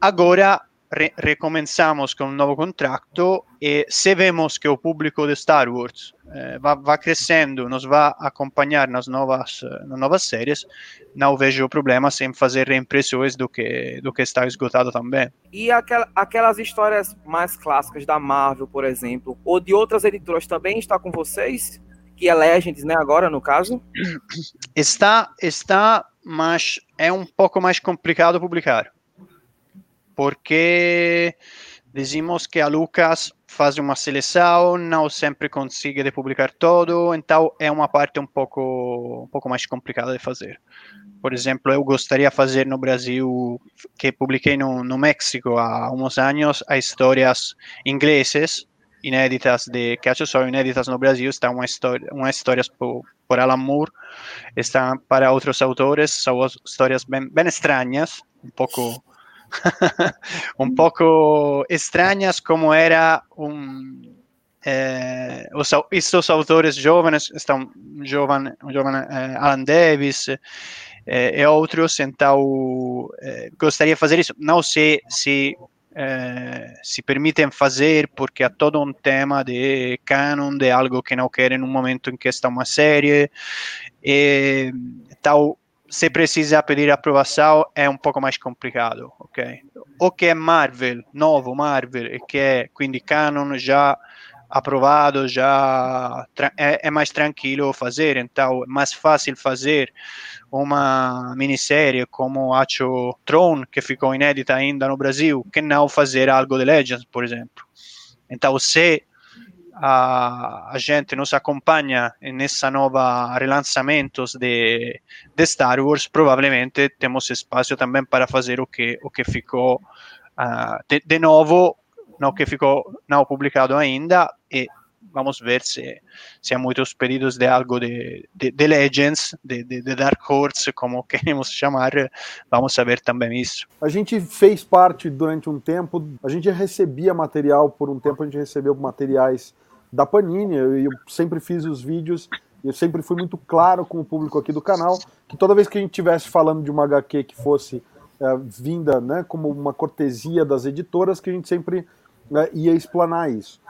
Agora re recomeçamos com um novo contrato e se vemos que o público de Star Wars eh, vai, crescendo, nos vai acompanhar nas novas, nas novas séries, não vejo problema em fazer reimpressões do que, do que está esgotado também. E aquel, aquelas histórias mais clássicas da Marvel, por exemplo, ou de outras editoras também está com vocês? Que é Legends, né, agora no caso? Está, está mas é um pouco mais complicado publicar, porque dizemos que a Lucas faz uma seleção, não sempre consegue publicar todo, então é uma parte um pouco, um pouco mais complicada de fazer. Por exemplo, eu gostaria de fazer no Brasil, que publiquei no, no México há uns anos, as histórias ingleses, inéditas de acho só inéditas no Brasil, está uma história, uma histórias por, por Alan Moore, estão para outros autores, são histórias bem, bem estranhas, um pouco um pouco estranhas como era um eh, os, estes autores jovens estão jovem, jovem eh, Alan Davis eh, e outros então eh, gostaria de fazer isso. Não sei se eh, se permitem fazer porque há todo um tema de canon, de algo que não querem no momento em que está uma série. E, tal, se precisa pedir aprovação é um pouco mais complicado, ok? O que é Marvel, novo Marvel, e que é quindi canon já aprovado, já é, é mais tranquilo fazer, então é mais fácil fazer uma minissérie como acho Tron, que ficou inédita ainda no Brasil, que não fazer algo de Legends, por exemplo. Então, se a, a gente nos acompanha nessa nova relançamentos de, de Star Wars, provavelmente temos espaço também para fazer o que, o que ficou uh, de, de novo, não que ficou não publicado ainda, e vamos ver se, se há muitos pedidos de algo de, de, de Legends, de, de, de, Dark Horse, como queremos chamar, vamos saber também isso. A gente fez parte durante um tempo, a gente recebia material, por um tempo a gente recebeu materiais da Panini, eu, eu sempre fiz os vídeos eu sempre fui muito claro com o público aqui do canal que toda vez que a gente estivesse falando de uma HQ que fosse é, vinda né, como uma cortesia das editoras, que a gente sempre é, ia explanar isso.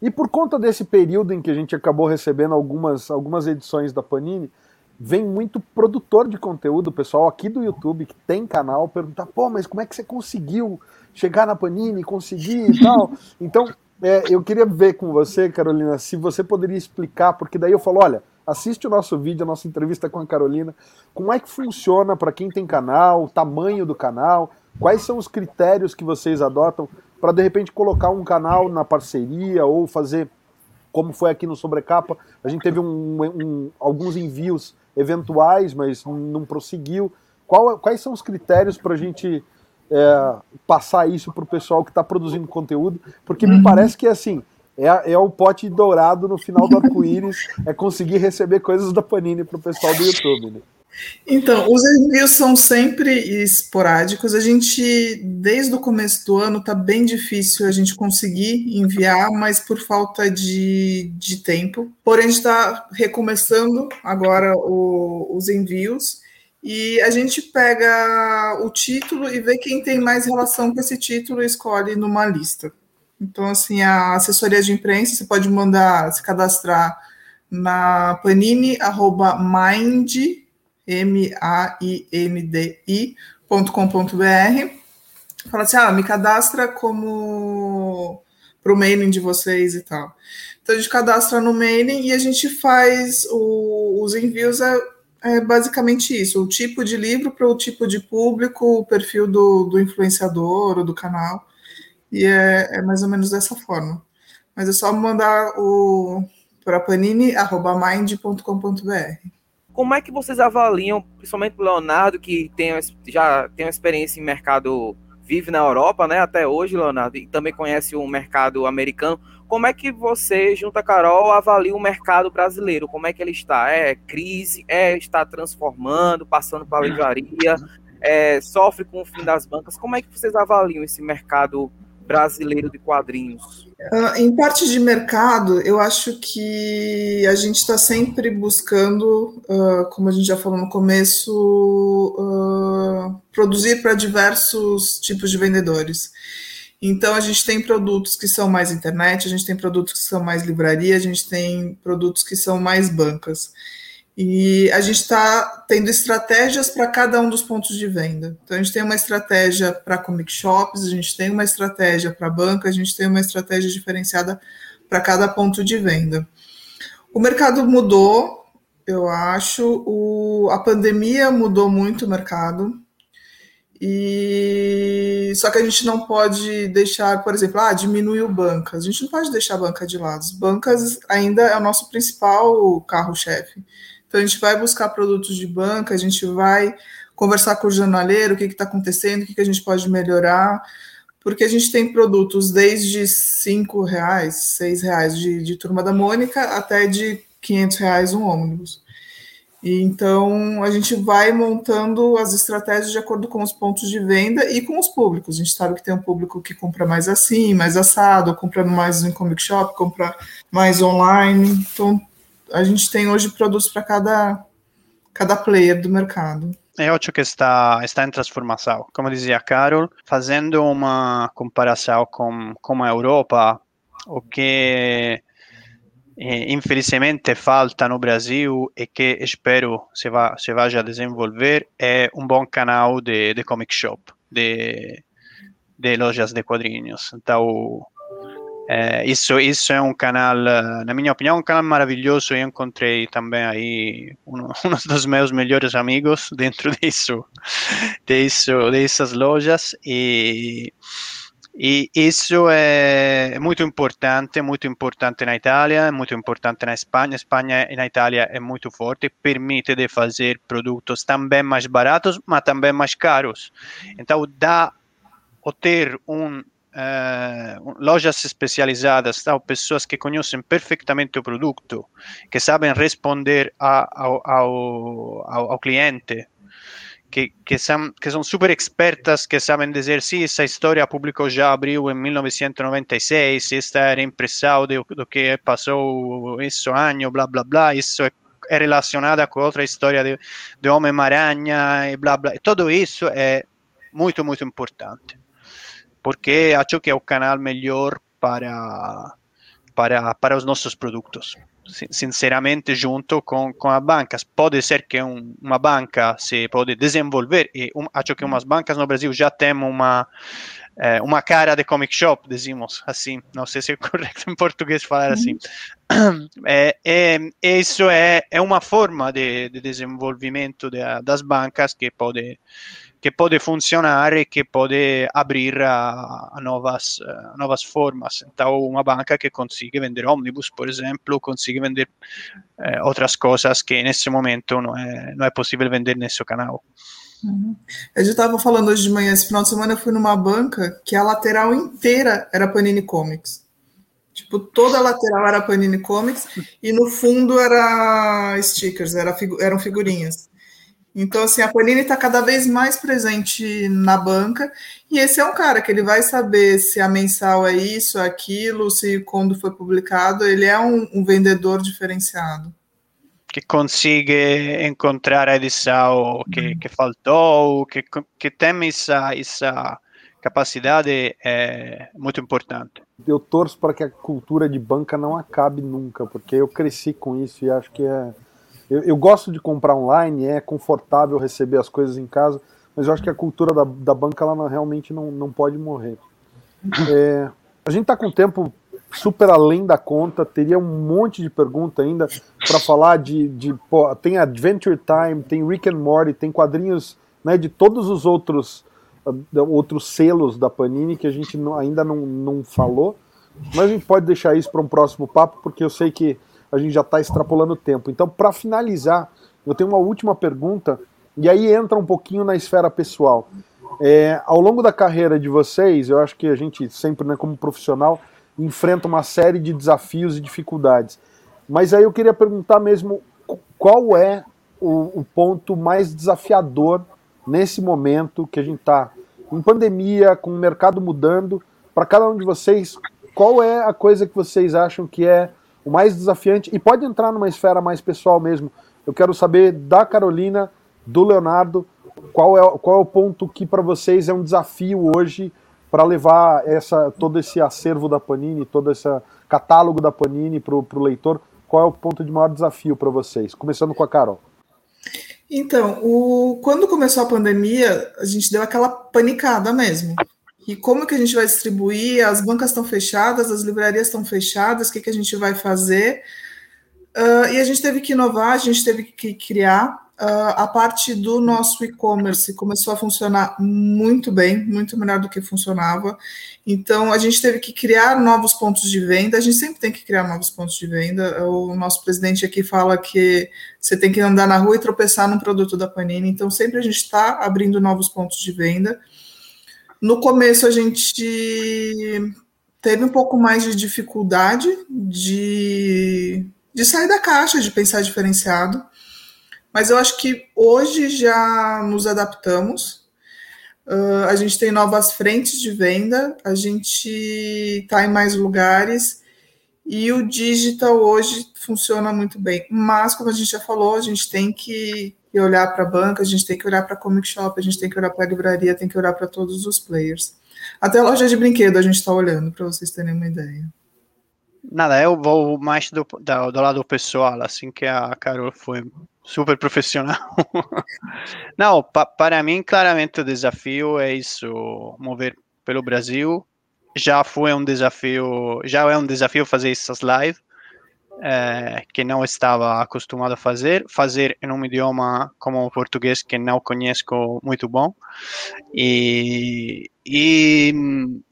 E por conta desse período em que a gente acabou recebendo algumas, algumas edições da Panini, vem muito produtor de conteúdo, pessoal aqui do YouTube que tem canal, perguntar, pô, mas como é que você conseguiu chegar na Panini, conseguir e tal? Então, é, eu queria ver com você, Carolina, se você poderia explicar, porque daí eu falo, olha, assiste o nosso vídeo, a nossa entrevista com a Carolina, como é que funciona para quem tem canal, o tamanho do canal, quais são os critérios que vocês adotam para de repente colocar um canal na parceria ou fazer como foi aqui no Sobrecapa, a gente teve um, um, alguns envios eventuais, mas não prosseguiu. Qual, quais são os critérios para a gente é, passar isso para o pessoal que está produzindo conteúdo? Porque me parece que assim é, é o pote dourado no final do arco-íris, é conseguir receber coisas da Panini para o pessoal do YouTube. Né? Então, os envios são sempre esporádicos. A gente, desde o começo do ano, está bem difícil a gente conseguir enviar, mas por falta de, de tempo. Porém, a gente está recomeçando agora o, os envios e a gente pega o título e vê quem tem mais relação com esse título e escolhe numa lista. Então, assim, a assessoria de imprensa, você pode mandar, se cadastrar na panini.mind M-A-I-N-D-I.com.br. Fala assim: ah, me cadastra como para o mailing de vocês e tal. Então a gente cadastra no mailing e a gente faz o, os envios. É, é, basicamente isso: o tipo de livro para o tipo de público, o perfil do, do influenciador ou do canal. E é, é mais ou menos dessa forma. Mas é só mandar o para panini.mind.com.br. Como é que vocês avaliam, principalmente o Leonardo, que tem, já tem uma experiência em mercado, vive na Europa, né, até hoje, Leonardo, e também conhece o mercado americano. Como é que você, junto a Carol, avalia o mercado brasileiro? Como é que ele está? É crise? É está transformando, passando para a livraria? É, sofre com o fim das bancas? Como é que vocês avaliam esse mercado brasileiro de quadrinhos? Uh, em parte de mercado, eu acho que a gente está sempre buscando, uh, como a gente já falou no começo, uh, produzir para diversos tipos de vendedores. Então, a gente tem produtos que são mais internet, a gente tem produtos que são mais livraria, a gente tem produtos que são mais bancas. E a gente está tendo estratégias para cada um dos pontos de venda. Então, a gente tem uma estratégia para comic shops, a gente tem uma estratégia para banca, a gente tem uma estratégia diferenciada para cada ponto de venda. O mercado mudou, eu acho, o, a pandemia mudou muito o mercado. E só que a gente não pode deixar, por exemplo, ah, diminuiu bancas. A gente não pode deixar a banca de lado. As bancas ainda é o nosso principal carro-chefe. Então, a gente vai buscar produtos de banca, a gente vai conversar com o jornaleiro, o que está acontecendo, o que, que, a gente pode melhorar, porque a gente tem produtos desde cinco reais, seis reais de, de Turma da Mônica até de 500 reais um ônibus. E, então, a gente vai montando as estratégias de acordo com os pontos de venda e com os públicos. A gente sabe que tem um público que compra mais assim, mais assado, comprando mais em comic shop, compra mais online. Então, a gente tem hoje produtos para cada, cada player do mercado. É ótimo que está, está em transformação. Como dizia Carol, fazendo uma comparação com, com a Europa, o que eh, infelizmente falta no Brasil e que espero se, va, se vá a desenvolver é um bom canal de, de comic shop, de, de lojas de quadrinhos. Então, Eh, isso, isso é um canal, na minha opinião, um canal maravilhoso. Eu encontrei também aí um, um dos meus melhores amigos dentro disso, disso dessas lojas e e isso é muito importante, muito importante na Itália, muito importante na Espanha. Espanha e na Itália é muito forte, permite de fazer produtos também mais baratos, mas também mais caros. Então dá o ter um uh, lojas especializadas, pessoas que conhecem perfeitamente o produto, que sabem responder a, ao, ao, ao, cliente, que, que, são, que são super expertas, que sabem dizer, sim, essa história publicou já abriu em 1996, esta era impressão do, do que passou esse ano, blá, blá, blá, isso é é relacionada com outra história de, de Homem-Aranha e blá blá. Tudo isso é muito, muito importante porque acho que é o canal melhor para para, para os nossos produtos. Sinceramente, junto com, com as bancas. Pode ser que um, uma banca se pode desenvolver, e um, acho que umas bancas no Brasil já têm uma, é, uma cara de comic shop, dizemos assim. Não sei se é correto em português falar assim. É, é, isso é, é uma forma de, de desenvolvimento de, das bancas que pode que pode funcionar e que pode abrir a, a novas, a novas formas. Então, uma banca que consiga vender ônibus, por exemplo, consiga vender eh, outras coisas que nesse momento não é, não é possível vender nesse canal. Uhum. Eu já estava falando hoje de manhã, esse final de semana eu fui numa banca que a lateral inteira era Panini Comics. Tipo, toda a lateral era Panini Comics e no fundo era stickers, era, eram figurinhas. Então, assim, a Panini está cada vez mais presente na banca, e esse é um cara que ele vai saber se a mensal é isso, aquilo, se quando foi publicado, ele é um, um vendedor diferenciado. Que consiga encontrar a edição que, uhum. que faltou, que, que tem essa, essa capacidade é muito importante. Eu torço para que a cultura de banca não acabe nunca, porque eu cresci com isso e acho que é eu, eu, gosto de comprar online, é confortável receber as coisas em casa, mas eu acho que a cultura da, da banca ela não, realmente não, não pode morrer. É, a gente está com o tempo super além da conta, teria um monte de pergunta ainda para falar de, de pô, tem Adventure Time, tem Rick and Morty, tem quadrinhos né, de todos os outros uh, outros selos da Panini que a gente não, ainda não, não falou, mas a gente pode deixar isso para um próximo papo porque eu sei que a gente já está extrapolando o tempo. Então, para finalizar, eu tenho uma última pergunta, e aí entra um pouquinho na esfera pessoal. É, ao longo da carreira de vocês, eu acho que a gente sempre, né, como profissional, enfrenta uma série de desafios e dificuldades. Mas aí eu queria perguntar mesmo qual é o, o ponto mais desafiador nesse momento que a gente está em pandemia, com o mercado mudando. Para cada um de vocês, qual é a coisa que vocês acham que é o mais desafiante, e pode entrar numa esfera mais pessoal mesmo. Eu quero saber da Carolina, do Leonardo, qual é, qual é o ponto que para vocês é um desafio hoje para levar essa, todo esse acervo da Panini, todo esse catálogo da Panini para o leitor? Qual é o ponto de maior desafio para vocês? Começando com a Carol. Então, o, quando começou a pandemia, a gente deu aquela panicada mesmo. E como que a gente vai distribuir? As bancas estão fechadas, as livrarias estão fechadas, o que, que a gente vai fazer? Uh, e a gente teve que inovar, a gente teve que criar. Uh, a parte do nosso e-commerce começou a funcionar muito bem, muito melhor do que funcionava. Então, a gente teve que criar novos pontos de venda. A gente sempre tem que criar novos pontos de venda. O nosso presidente aqui fala que você tem que andar na rua e tropeçar num produto da Panini. Então, sempre a gente está abrindo novos pontos de venda. No começo a gente teve um pouco mais de dificuldade de, de sair da caixa, de pensar diferenciado, mas eu acho que hoje já nos adaptamos. Uh, a gente tem novas frentes de venda, a gente está em mais lugares e o digital hoje funciona muito bem. Mas, como a gente já falou, a gente tem que olhar para a banca, a gente tem que olhar para a comic shop, a gente tem que olhar para a livraria, tem que olhar para todos os players. Até a loja de brinquedo a gente está olhando, para vocês terem uma ideia. Nada, eu vou mais do, do, do, lado pessoal, assim que a Carol foi super profissional. Não, pa, para mim, claramente o desafio é isso, mover pelo Brasil. Já foi um desafio, já é um desafio fazer essas lives é, que não estava acostumado a fazer, fazer em um idioma como o português que não conheço muito bom. E, e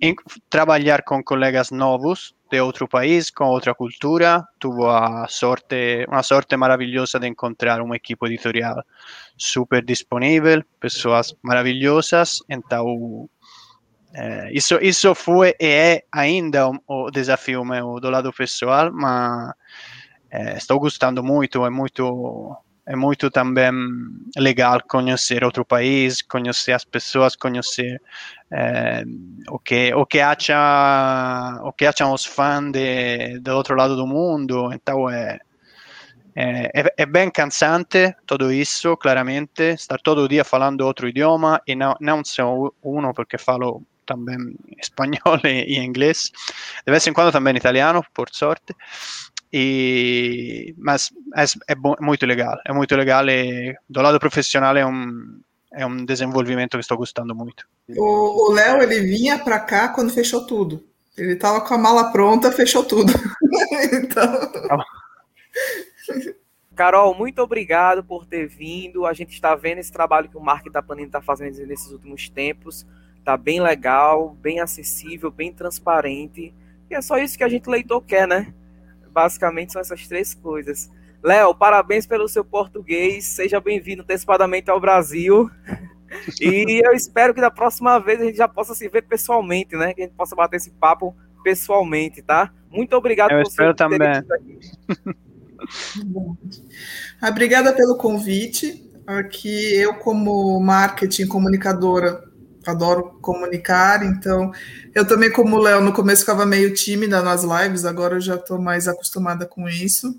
em, trabalhar com colegas novos de outro país, com outra cultura, tive a sorte, uma sorte maravilhosa de encontrar uma equipe editorial super disponível, pessoas maravilhosas, então é, isso, isso foi e é ainda o, o, desafio meu do lado pessoal, mas é, estou gostando muito, é muito é muito também legal conhecer outro país, conhecer as pessoas, conhecer é, o que o que acha o que acham os fãs de, do outro lado do mundo. Então é é, é, bem cansante tudo isso, claramente, estar todo dia falando outro idioma e não, não só uno, porque falo também espanhol e, inglês, de vez em quando também italiano, por sorte. E, mas é, é, bom, é muito legal, é muito legal e do lado profissional é um, é um desenvolvimento que estou gostando muito. O Léo, ele vinha para cá quando fechou tudo. Ele estava com a mala pronta, fechou tudo. então... Carol, muito obrigado por ter vindo. A gente está vendo esse trabalho que o Mark da Panini está fazendo nesses últimos tempos. Tá bem legal, bem acessível, bem transparente. E é só isso que a gente leitor quer, né? Basicamente são essas três coisas. Léo, parabéns pelo seu português. Seja bem-vindo antecipadamente ao Brasil. E eu espero que da próxima vez a gente já possa se ver pessoalmente, né? Que a gente possa bater esse papo pessoalmente, tá? Muito obrigado eu por espero também. Obrigada pelo convite. Aqui eu, como marketing comunicadora, adoro comunicar, então eu também, como o Léo, no começo ficava meio tímida nas lives, agora eu já estou mais acostumada com isso.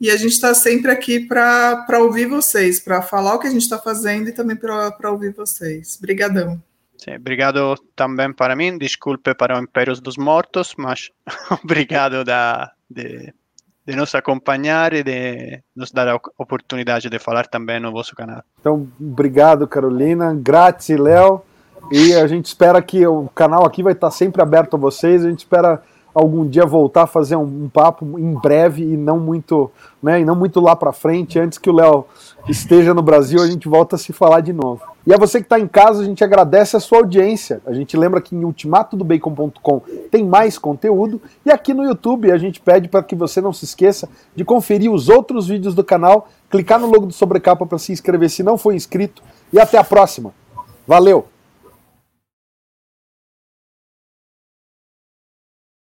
E a gente está sempre aqui para ouvir vocês, para falar o que a gente está fazendo e também para ouvir vocês. Obrigadão. Sim, obrigado também para mim. Desculpe para o Impérios dos Mortos, mas obrigado da, de de nos acompanhar e de nos dar a oportunidade de falar também no vosso canal. Então, obrigado, Carolina. Grazie, Léo. E a gente espera que o canal aqui vai estar sempre aberto a vocês. A gente espera algum dia voltar a fazer um, um papo em breve e não muito, né, e não muito lá para frente, antes que o Léo esteja no Brasil, a gente volta a se falar de novo. E a você que está em casa, a gente agradece a sua audiência. A gente lembra que em ultimatodobacon.com tem mais conteúdo e aqui no YouTube a gente pede para que você não se esqueça de conferir os outros vídeos do canal, clicar no logo do Sobrecapa para se inscrever se não for inscrito e até a próxima. Valeu!